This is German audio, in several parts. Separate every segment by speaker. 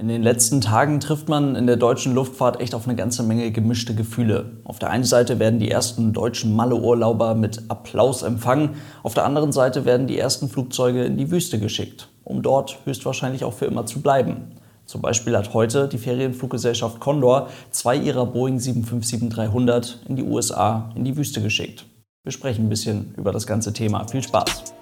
Speaker 1: In den letzten Tagen trifft man in der deutschen Luftfahrt echt auf eine ganze Menge gemischte Gefühle. Auf der einen Seite werden die ersten deutschen Malle-Urlauber mit Applaus empfangen, auf der anderen Seite werden die ersten Flugzeuge in die Wüste geschickt, um dort höchstwahrscheinlich auch für immer zu bleiben. Zum Beispiel hat heute die Ferienfluggesellschaft Condor zwei ihrer Boeing 757-300 in die USA in die Wüste geschickt. Wir sprechen ein bisschen über das ganze Thema. Viel Spaß!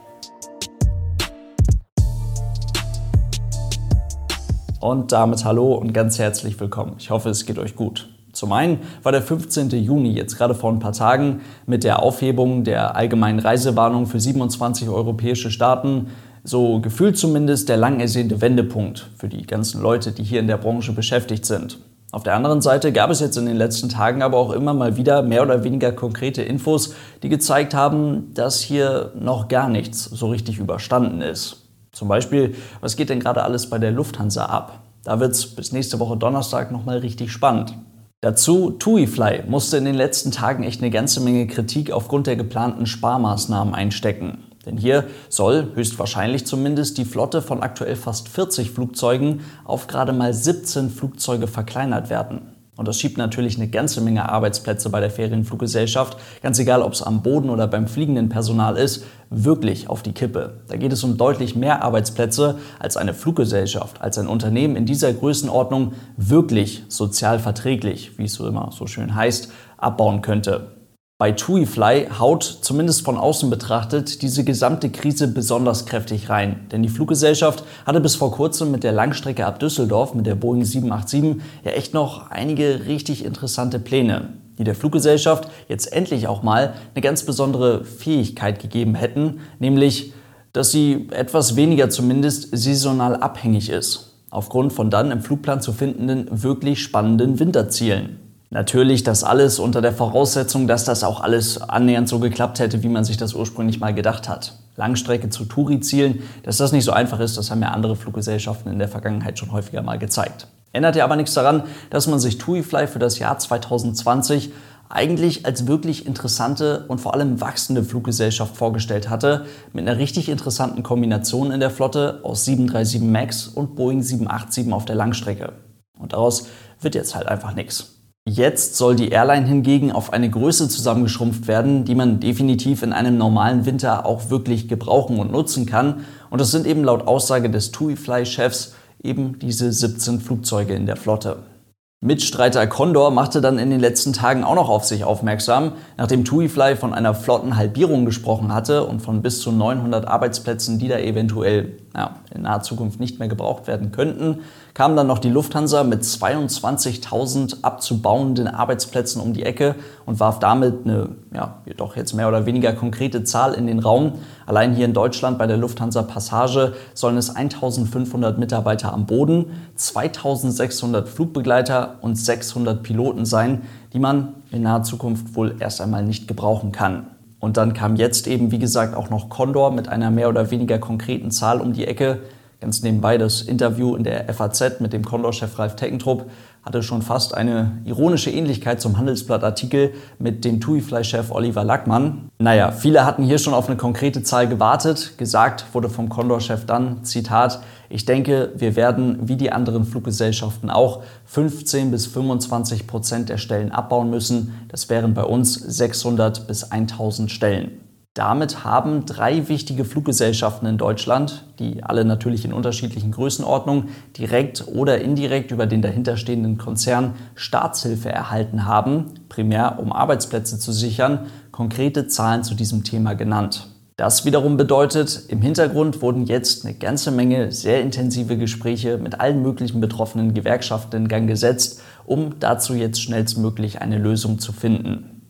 Speaker 1: Und damit hallo und ganz herzlich willkommen. Ich hoffe, es geht euch gut. Zum einen war der 15. Juni jetzt gerade vor ein paar Tagen mit der Aufhebung der allgemeinen Reisewarnung für 27 europäische Staaten so gefühlt zumindest der lang ersehnte Wendepunkt für die ganzen Leute, die hier in der Branche beschäftigt sind. Auf der anderen Seite gab es jetzt in den letzten Tagen aber auch immer mal wieder mehr oder weniger konkrete Infos, die gezeigt haben, dass hier noch gar nichts so richtig überstanden ist. Zum Beispiel, was geht denn gerade alles bei der Lufthansa ab? Da wird es bis nächste Woche Donnerstag nochmal richtig spannend. Dazu, TuiFly musste in den letzten Tagen echt eine ganze Menge Kritik aufgrund der geplanten Sparmaßnahmen einstecken. Denn hier soll, höchstwahrscheinlich zumindest, die Flotte von aktuell fast 40 Flugzeugen auf gerade mal 17 Flugzeuge verkleinert werden. Und das schiebt natürlich eine ganze Menge Arbeitsplätze bei der Ferienfluggesellschaft, ganz egal ob es am Boden oder beim fliegenden Personal ist, wirklich auf die Kippe. Da geht es um deutlich mehr Arbeitsplätze, als eine Fluggesellschaft, als ein Unternehmen in dieser Größenordnung wirklich sozial verträglich, wie es so immer so schön heißt, abbauen könnte. Bei TuiFly haut, zumindest von außen betrachtet, diese gesamte Krise besonders kräftig rein. Denn die Fluggesellschaft hatte bis vor kurzem mit der Langstrecke ab Düsseldorf, mit der Boeing 787, ja echt noch einige richtig interessante Pläne, die der Fluggesellschaft jetzt endlich auch mal eine ganz besondere Fähigkeit gegeben hätten, nämlich, dass sie etwas weniger zumindest saisonal abhängig ist, aufgrund von dann im Flugplan zu findenden wirklich spannenden Winterzielen. Natürlich das alles unter der Voraussetzung, dass das auch alles annähernd so geklappt hätte, wie man sich das ursprünglich mal gedacht hat. Langstrecke zu Touri-Zielen, dass das nicht so einfach ist, das haben ja andere Fluggesellschaften in der Vergangenheit schon häufiger mal gezeigt. Ändert ja aber nichts daran, dass man sich TuiFly für das Jahr 2020 eigentlich als wirklich interessante und vor allem wachsende Fluggesellschaft vorgestellt hatte, mit einer richtig interessanten Kombination in der Flotte aus 737 MAX und Boeing 787 auf der Langstrecke. Und daraus wird jetzt halt einfach nichts. Jetzt soll die Airline hingegen auf eine Größe zusammengeschrumpft werden, die man definitiv in einem normalen Winter auch wirklich gebrauchen und nutzen kann. Und das sind eben laut Aussage des TuiFly-Chefs eben diese 17 Flugzeuge in der Flotte. Mitstreiter Condor machte dann in den letzten Tagen auch noch auf sich aufmerksam, nachdem TuiFly von einer Flottenhalbierung gesprochen hatte und von bis zu 900 Arbeitsplätzen, die da eventuell ja, in naher Zukunft nicht mehr gebraucht werden könnten, kam dann noch die Lufthansa mit 22.000 abzubauenden Arbeitsplätzen um die Ecke und warf damit eine, ja, doch jetzt mehr oder weniger konkrete Zahl in den Raum. Allein hier in Deutschland bei der Lufthansa Passage sollen es 1.500 Mitarbeiter am Boden, 2.600 Flugbegleiter und 600 Piloten sein, die man in naher Zukunft wohl erst einmal nicht gebrauchen kann. Und dann kam jetzt eben, wie gesagt, auch noch Condor mit einer mehr oder weniger konkreten Zahl um die Ecke. Ganz nebenbei das Interview in der FAZ mit dem Condor-Chef Ralf Teckentrupp hatte schon fast eine ironische Ähnlichkeit zum Handelsblatt-Artikel mit dem TUI-Fly-Chef Oliver Lackmann. Naja, viele hatten hier schon auf eine konkrete Zahl gewartet. Gesagt wurde vom Condor-Chef dann, Zitat, ich denke, wir werden, wie die anderen Fluggesellschaften auch, 15 bis 25 Prozent der Stellen abbauen müssen. Das wären bei uns 600 bis 1000 Stellen. Damit haben drei wichtige Fluggesellschaften in Deutschland, die alle natürlich in unterschiedlichen Größenordnungen direkt oder indirekt über den dahinterstehenden Konzern Staatshilfe erhalten haben, primär um Arbeitsplätze zu sichern, konkrete Zahlen zu diesem Thema genannt. Das wiederum bedeutet, im Hintergrund wurden jetzt eine ganze Menge sehr intensive Gespräche mit allen möglichen betroffenen Gewerkschaften in Gang gesetzt, um dazu jetzt schnellstmöglich eine Lösung zu finden.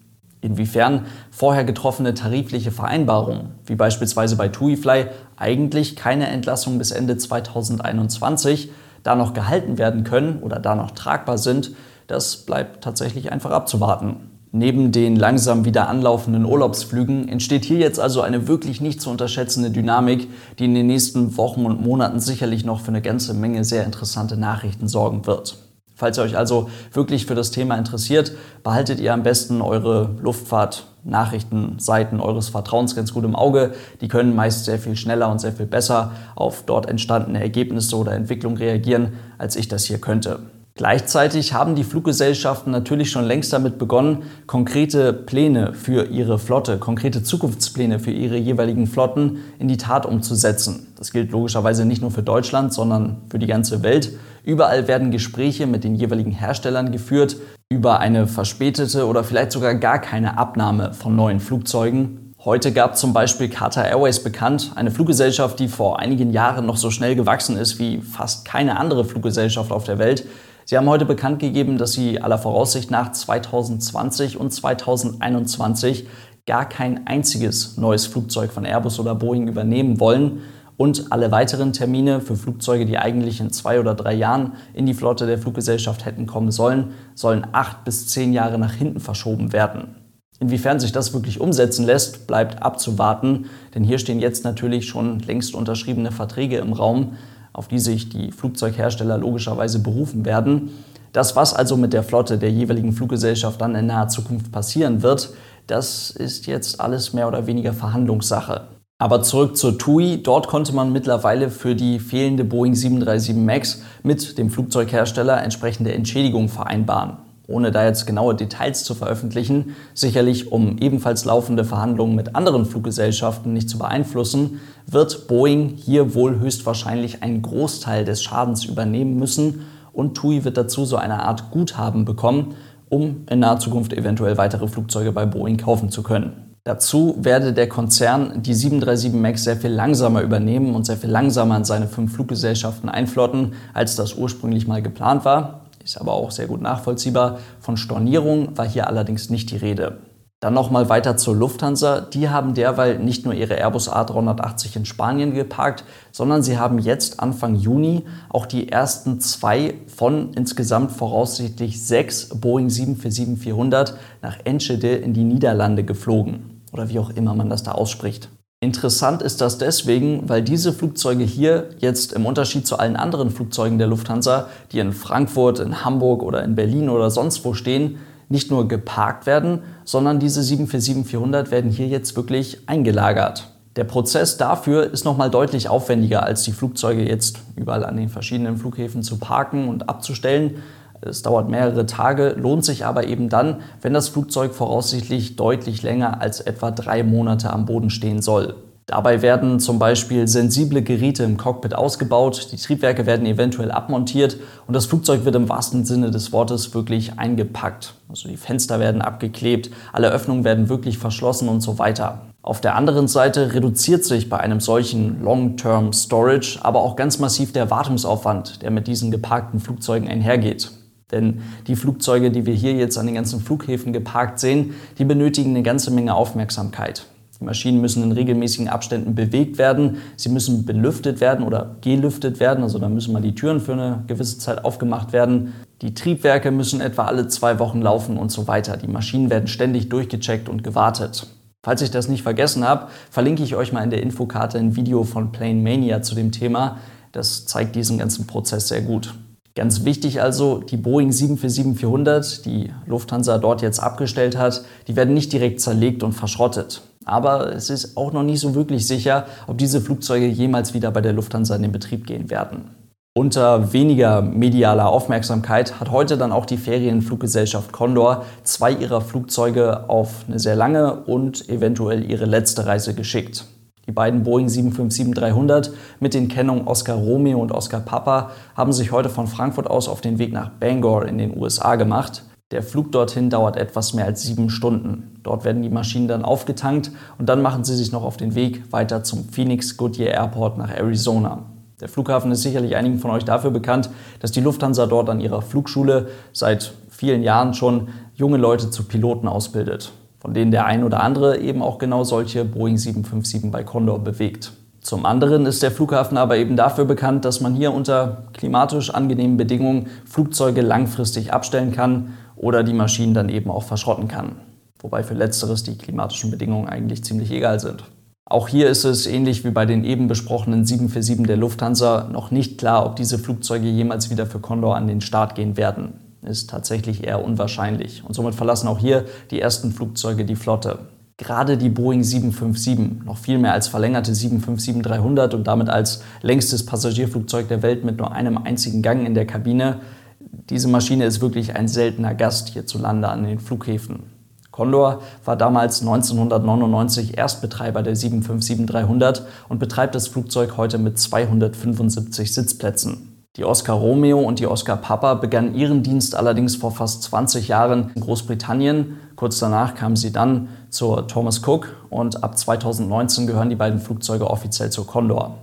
Speaker 1: Inwiefern vorher getroffene tarifliche Vereinbarungen, wie beispielsweise bei TuiFly, eigentlich keine Entlassung bis Ende 2021 da noch gehalten werden können oder da noch tragbar sind, das bleibt tatsächlich einfach abzuwarten. Neben den langsam wieder anlaufenden Urlaubsflügen entsteht hier jetzt also eine wirklich nicht zu unterschätzende Dynamik, die in den nächsten Wochen und Monaten sicherlich noch für eine ganze Menge sehr interessante Nachrichten sorgen wird. Falls ihr euch also wirklich für das Thema interessiert, behaltet ihr am besten eure Luftfahrt-Nachrichtenseiten eures Vertrauens ganz gut im Auge. Die können meist sehr viel schneller und sehr viel besser auf dort entstandene Ergebnisse oder Entwicklung reagieren, als ich das hier könnte. Gleichzeitig haben die Fluggesellschaften natürlich schon längst damit begonnen, konkrete Pläne für ihre Flotte, konkrete Zukunftspläne für ihre jeweiligen Flotten in die Tat umzusetzen. Das gilt logischerweise nicht nur für Deutschland, sondern für die ganze Welt. Überall werden Gespräche mit den jeweiligen Herstellern geführt über eine verspätete oder vielleicht sogar gar keine Abnahme von neuen Flugzeugen. Heute gab zum Beispiel Qatar Airways bekannt, eine Fluggesellschaft, die vor einigen Jahren noch so schnell gewachsen ist wie fast keine andere Fluggesellschaft auf der Welt. Sie haben heute bekannt gegeben, dass Sie aller Voraussicht nach 2020 und 2021 gar kein einziges neues Flugzeug von Airbus oder Boeing übernehmen wollen und alle weiteren Termine für Flugzeuge, die eigentlich in zwei oder drei Jahren in die Flotte der Fluggesellschaft hätten kommen sollen, sollen acht bis zehn Jahre nach hinten verschoben werden. Inwiefern sich das wirklich umsetzen lässt, bleibt abzuwarten, denn hier stehen jetzt natürlich schon längst unterschriebene Verträge im Raum, auf die sich die Flugzeughersteller logischerweise berufen werden. Das, was also mit der Flotte der jeweiligen Fluggesellschaft dann in naher Zukunft passieren wird, das ist jetzt alles mehr oder weniger Verhandlungssache. Aber zurück zur TUI. Dort konnte man mittlerweile für die fehlende Boeing 737 MAX mit dem Flugzeughersteller entsprechende Entschädigung vereinbaren ohne da jetzt genaue Details zu veröffentlichen, sicherlich um ebenfalls laufende Verhandlungen mit anderen Fluggesellschaften nicht zu beeinflussen, wird Boeing hier wohl höchstwahrscheinlich einen Großteil des Schadens übernehmen müssen und TUI wird dazu so eine Art Guthaben bekommen, um in naher Zukunft eventuell weitere Flugzeuge bei Boeing kaufen zu können. Dazu werde der Konzern die 737 MAX sehr viel langsamer übernehmen und sehr viel langsamer in seine fünf Fluggesellschaften einflotten, als das ursprünglich mal geplant war ist aber auch sehr gut nachvollziehbar. Von Stornierung war hier allerdings nicht die Rede. Dann nochmal weiter zur Lufthansa. Die haben derweil nicht nur ihre Airbus A380 in Spanien geparkt, sondern sie haben jetzt Anfang Juni auch die ersten zwei von insgesamt voraussichtlich sechs Boeing 747-400 nach Enschede in die Niederlande geflogen. Oder wie auch immer man das da ausspricht. Interessant ist das deswegen, weil diese Flugzeuge hier jetzt im Unterschied zu allen anderen Flugzeugen der Lufthansa, die in Frankfurt, in Hamburg oder in Berlin oder sonst wo stehen, nicht nur geparkt werden, sondern diese 747-400 werden hier jetzt wirklich eingelagert. Der Prozess dafür ist nochmal deutlich aufwendiger, als die Flugzeuge jetzt überall an den verschiedenen Flughäfen zu parken und abzustellen. Es dauert mehrere Tage, lohnt sich aber eben dann, wenn das Flugzeug voraussichtlich deutlich länger als etwa drei Monate am Boden stehen soll. Dabei werden zum Beispiel sensible Geräte im Cockpit ausgebaut, die Triebwerke werden eventuell abmontiert und das Flugzeug wird im wahrsten Sinne des Wortes wirklich eingepackt. Also die Fenster werden abgeklebt, alle Öffnungen werden wirklich verschlossen und so weiter. Auf der anderen Seite reduziert sich bei einem solchen Long-Term Storage aber auch ganz massiv der Wartungsaufwand, der mit diesen geparkten Flugzeugen einhergeht. Denn die Flugzeuge, die wir hier jetzt an den ganzen Flughäfen geparkt sehen, die benötigen eine ganze Menge Aufmerksamkeit. Die Maschinen müssen in regelmäßigen Abständen bewegt werden, sie müssen belüftet werden oder gelüftet werden, also da müssen mal die Türen für eine gewisse Zeit aufgemacht werden. Die Triebwerke müssen etwa alle zwei Wochen laufen und so weiter. Die Maschinen werden ständig durchgecheckt und gewartet. Falls ich das nicht vergessen habe, verlinke ich euch mal in der Infokarte ein Video von Plane Mania zu dem Thema. Das zeigt diesen ganzen Prozess sehr gut. Ganz wichtig also, die Boeing 747-400, die Lufthansa dort jetzt abgestellt hat, die werden nicht direkt zerlegt und verschrottet. Aber es ist auch noch nicht so wirklich sicher, ob diese Flugzeuge jemals wieder bei der Lufthansa in den Betrieb gehen werden. Unter weniger medialer Aufmerksamkeit hat heute dann auch die Ferienfluggesellschaft Condor zwei ihrer Flugzeuge auf eine sehr lange und eventuell ihre letzte Reise geschickt. Die beiden Boeing 757-300 mit den Kennungen Oscar Romeo und Oscar Papa haben sich heute von Frankfurt aus auf den Weg nach Bangor in den USA gemacht. Der Flug dorthin dauert etwas mehr als sieben Stunden. Dort werden die Maschinen dann aufgetankt und dann machen sie sich noch auf den Weg weiter zum Phoenix Goodyear Airport nach Arizona. Der Flughafen ist sicherlich einigen von euch dafür bekannt, dass die Lufthansa dort an ihrer Flugschule seit vielen Jahren schon junge Leute zu Piloten ausbildet von denen der ein oder andere eben auch genau solche Boeing 757 bei Condor bewegt. Zum anderen ist der Flughafen aber eben dafür bekannt, dass man hier unter klimatisch angenehmen Bedingungen Flugzeuge langfristig abstellen kann oder die Maschinen dann eben auch verschrotten kann. Wobei für letzteres die klimatischen Bedingungen eigentlich ziemlich egal sind. Auch hier ist es ähnlich wie bei den eben besprochenen 747 der Lufthansa noch nicht klar, ob diese Flugzeuge jemals wieder für Condor an den Start gehen werden. Ist tatsächlich eher unwahrscheinlich. Und somit verlassen auch hier die ersten Flugzeuge die Flotte. Gerade die Boeing 757, noch viel mehr als verlängerte 757-300 und damit als längstes Passagierflugzeug der Welt mit nur einem einzigen Gang in der Kabine, diese Maschine ist wirklich ein seltener Gast hierzulande an den Flughäfen. Condor war damals 1999 Erstbetreiber der 757-300 und betreibt das Flugzeug heute mit 275 Sitzplätzen. Die Oscar Romeo und die Oscar Papa begannen ihren Dienst allerdings vor fast 20 Jahren in Großbritannien. Kurz danach kamen sie dann zur Thomas Cook und ab 2019 gehören die beiden Flugzeuge offiziell zur Condor.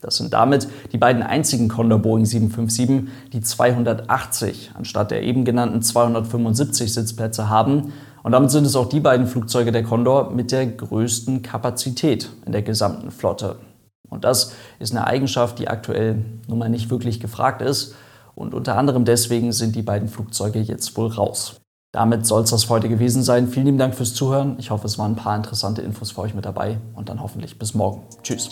Speaker 1: Das sind damit die beiden einzigen Condor Boeing 757, die 280 anstatt der eben genannten 275 Sitzplätze haben und damit sind es auch die beiden Flugzeuge der Condor mit der größten Kapazität in der gesamten Flotte. Und das ist eine Eigenschaft, die aktuell nun mal nicht wirklich gefragt ist. Und unter anderem deswegen sind die beiden Flugzeuge jetzt wohl raus. Damit soll es das für heute gewesen sein. Vielen lieben Dank fürs Zuhören. Ich hoffe, es waren ein paar interessante Infos für euch mit dabei und dann hoffentlich bis morgen. Tschüss.